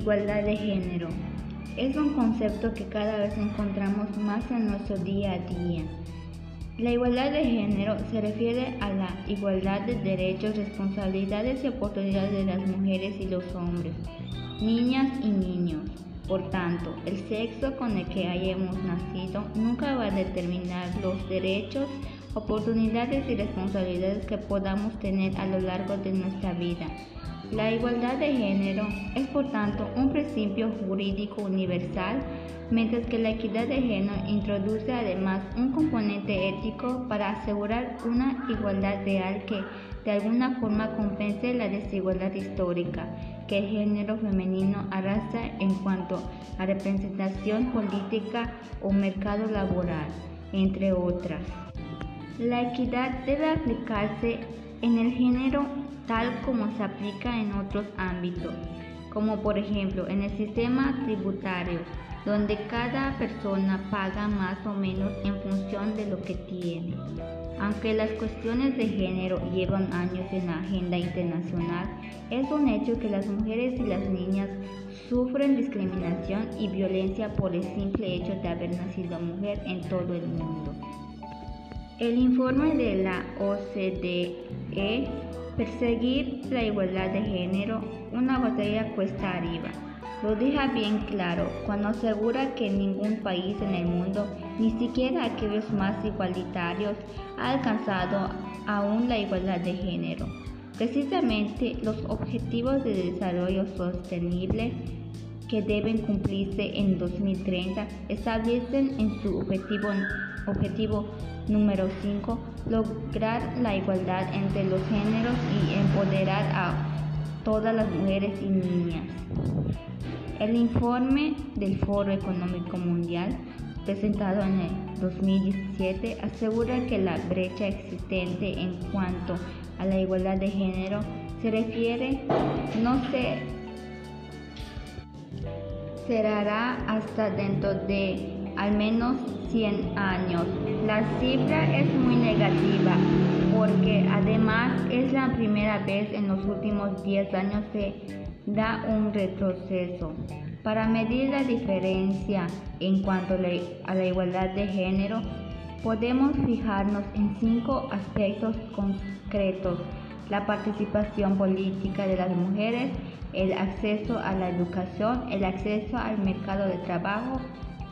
Igualdad de género. Es un concepto que cada vez encontramos más en nuestro día a día. La igualdad de género se refiere a la igualdad de derechos, responsabilidades y oportunidades de las mujeres y los hombres, niñas y niños. Por tanto, el sexo con el que hayamos nacido nunca va a determinar los derechos, oportunidades y responsabilidades que podamos tener a lo largo de nuestra vida. La igualdad de género es por tanto un principio jurídico universal, mientras que la equidad de género introduce además un componente ético para asegurar una igualdad real que de alguna forma compense la desigualdad histórica que el género femenino arrastra en cuanto a representación política o mercado laboral, entre otras. La equidad debe aplicarse en el género tal como se aplica en otros ámbitos, como por ejemplo en el sistema tributario, donde cada persona paga más o menos en función de lo que tiene. Aunque las cuestiones de género llevan años en la agenda internacional, es un hecho que las mujeres y las niñas sufren discriminación y violencia por el simple hecho de haber nacido mujer en todo el mundo. El informe de la OCDE, Perseguir la igualdad de género, una botella cuesta arriba, lo deja bien claro cuando asegura que ningún país en el mundo, ni siquiera aquellos más igualitarios, ha alcanzado aún la igualdad de género. Precisamente los objetivos de desarrollo sostenible que deben cumplirse en 2030 establecen en su objetivo, objetivo número 5 lograr la igualdad entre los géneros y empoderar a todas las mujeres y niñas. El informe del Foro Económico Mundial presentado en el 2017 asegura que la brecha existente en cuanto a la igualdad de género se refiere no se cerrará hasta dentro de al menos 100 años. La cifra es muy negativa porque además es la primera vez en los últimos 10 años que da un retroceso. Para medir la diferencia en cuanto a la igualdad de género, podemos fijarnos en cinco aspectos concretos. La participación política de las mujeres, el acceso a la educación, el acceso al mercado de trabajo,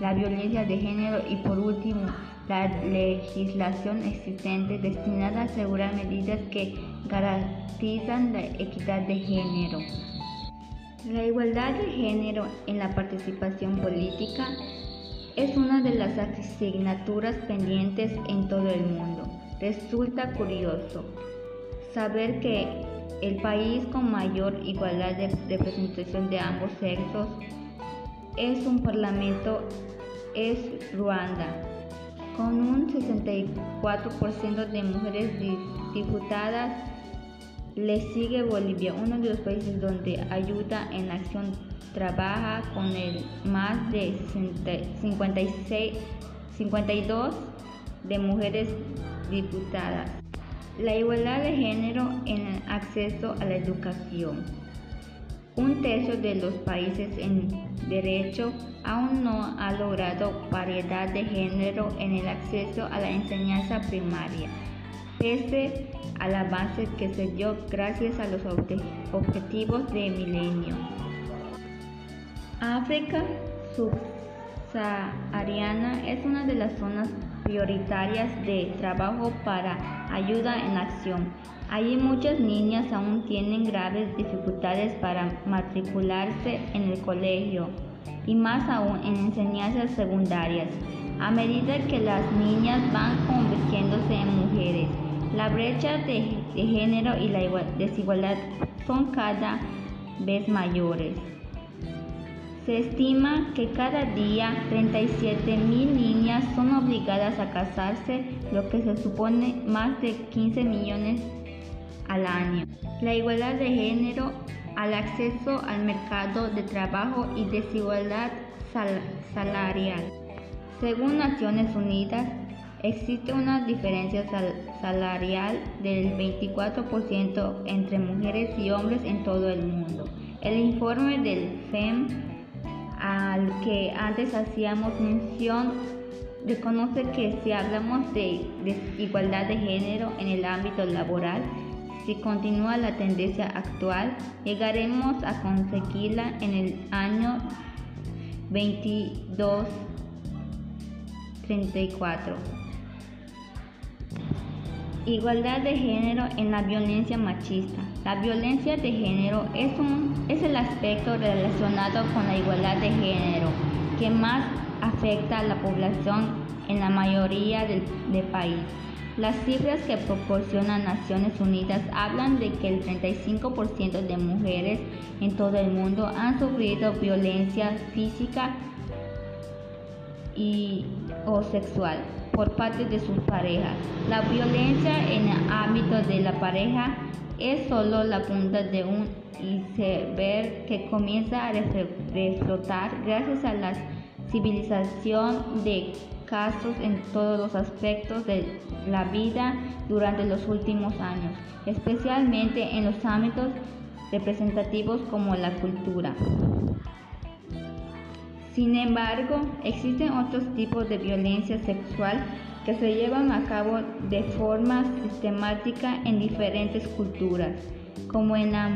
la violencia de género y por último la legislación existente destinada a asegurar medidas que garantizan la equidad de género. La igualdad de género en la participación política es una de las asignaturas pendientes en todo el mundo. Resulta curioso saber que el país con mayor igualdad de representación de ambos sexos es un parlamento es Ruanda, con un 64% de mujeres diputadas. Le sigue Bolivia, uno de los países donde ayuda en acción trabaja con el más de 56, 52 de mujeres diputadas. La igualdad de género en el acceso a la educación. Un tercio de los países en derecho aún no ha logrado paridad de género en el acceso a la enseñanza primaria, pese al avance que se dio gracias a los objetivos de milenio. África subsahariana es una de las zonas prioritarias de trabajo para ayuda en acción. Allí muchas niñas aún tienen graves dificultades para matricularse en el colegio y más aún en enseñanzas secundarias. A medida que las niñas van convirtiéndose en mujeres, la brecha de, género y la desigualdad son cada vez mayores. Se estima que cada día 37 mil niñas son obligadas a casarse, lo que se supone más de 15 millones al año. La igualdad de género al acceso al mercado de trabajo y desigualdad salarial. Según Naciones Unidas, existe una diferencia salarial del 24% entre mujeres y hombres en todo el mundo. El informe del FEM al que antes hacíamos mención reconoce que si hablamos de desigualdad de género en el ámbito laboral, si continúa la tendencia actual, llegaremos a conseguirla en el año 2234. Igualdad de género en la violencia machista. La violencia de género es, un, es el aspecto relacionado con la igualdad de género que más afecta a la población en la mayoría del, país. Las cifras que proporciona Naciones Unidas hablan de que el 35% de mujeres en todo el mundo han sufrido violencia física y o sexual por parte de sus parejas. La violencia en el ámbito de la pareja es solo la punta de un iceberg que comienza a reflotar gracias a la civilización de casos en todos los aspectos de la vida durante los últimos años, especialmente en los ámbitos representativos como la cultura. Sin embargo, existen otros tipos de violencia sexual que se llevan a cabo de forma sistemática en diferentes culturas, como en la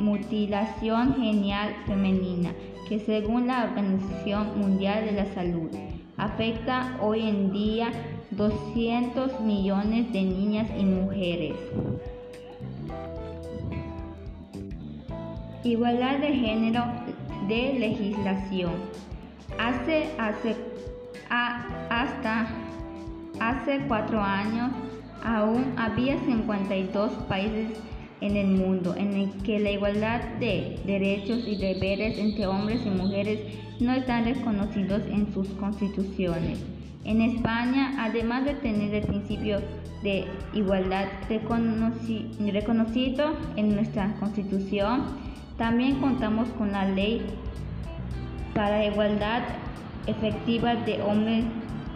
mutilación genial femenina, que según la Organización Mundial de la Salud afecta hoy en día 200 millones de niñas y mujeres. Igualdad de género de legislación. Hace, hace, hasta hace cuatro años aún había 52 países en el mundo en el que la igualdad de derechos y deberes entre hombres y mujeres no están reconocidos en sus constituciones. En España, además de tener el principio de igualdad reconocido en nuestra constitución, también contamos con la ley para igualdad efectiva de hombres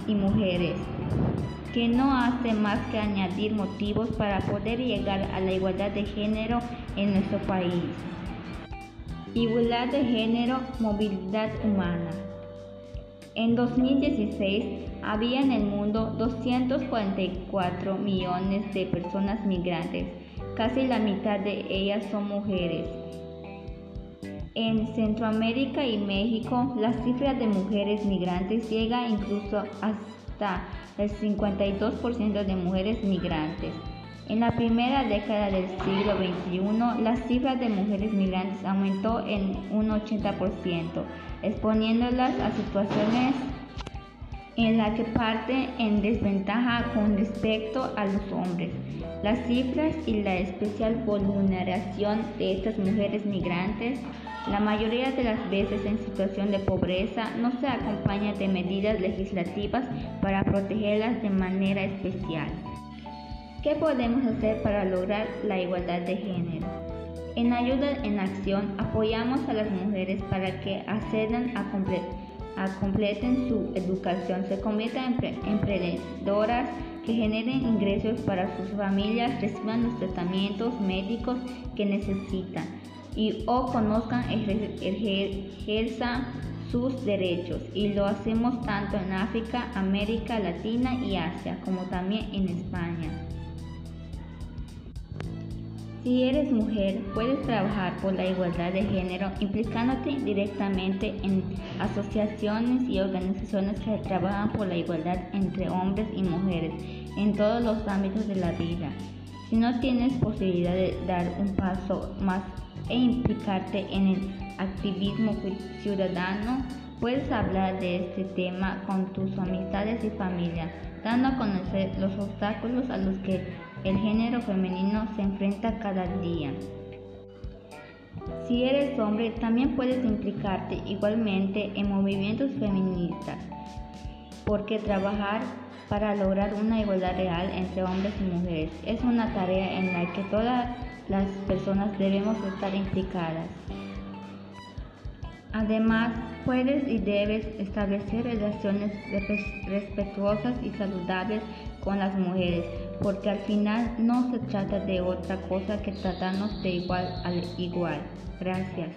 y mujeres que no hace más que añadir motivos para poder llegar a la igualdad de género en nuestro país. Igualdad de género, movilidad humana. En 2016 había en el mundo 244 millones de personas migrantes, casi la mitad de ellas son mujeres. En Centroamérica y México, las cifras de mujeres migrantes llega incluso hasta el 52% de mujeres migrantes. En la primera década del siglo XXI, las cifras de mujeres migrantes aumentó en un 80%, exponiéndolas a situaciones en las que parten en desventaja con respecto a los hombres. Las cifras y la especial vulneración de estas mujeres migrantes la mayoría de las veces en situación de pobreza no se acompaña de medidas legislativas para protegerlas de manera especial. ¿Qué podemos hacer para lograr la igualdad de género? En Ayuda en Acción apoyamos a las mujeres para que accedan a, completen su educación, se conviertan en emprendedoras que generen ingresos para sus familias, reciban los tratamientos médicos que necesitan y o conozcan, ejerzan sus derechos y lo hacemos tanto en África, América Latina y Asia como también en España. Si eres mujer, puedes trabajar por la igualdad de género implicándote directamente en asociaciones y organizaciones que trabajan por la igualdad entre hombres y mujeres en todos los ámbitos de la vida. Si no tienes posibilidad de dar un paso más e implicarte en el activismo ciudadano, puedes hablar de este tema con tus amistades y familia, dando a conocer los obstáculos a los que el género femenino se enfrenta cada día. Si eres hombre, también puedes implicarte igualmente en movimientos feministas, porque trabajar para lograr una igualdad real entre hombres y mujeres es una tarea en la que todas las personas debemos estar implicadas. Además, puedes y debes establecer relaciones respetuosas y saludables con las mujeres, porque al final no se trata de otra cosa que tratarnos de igual al igual. Gracias.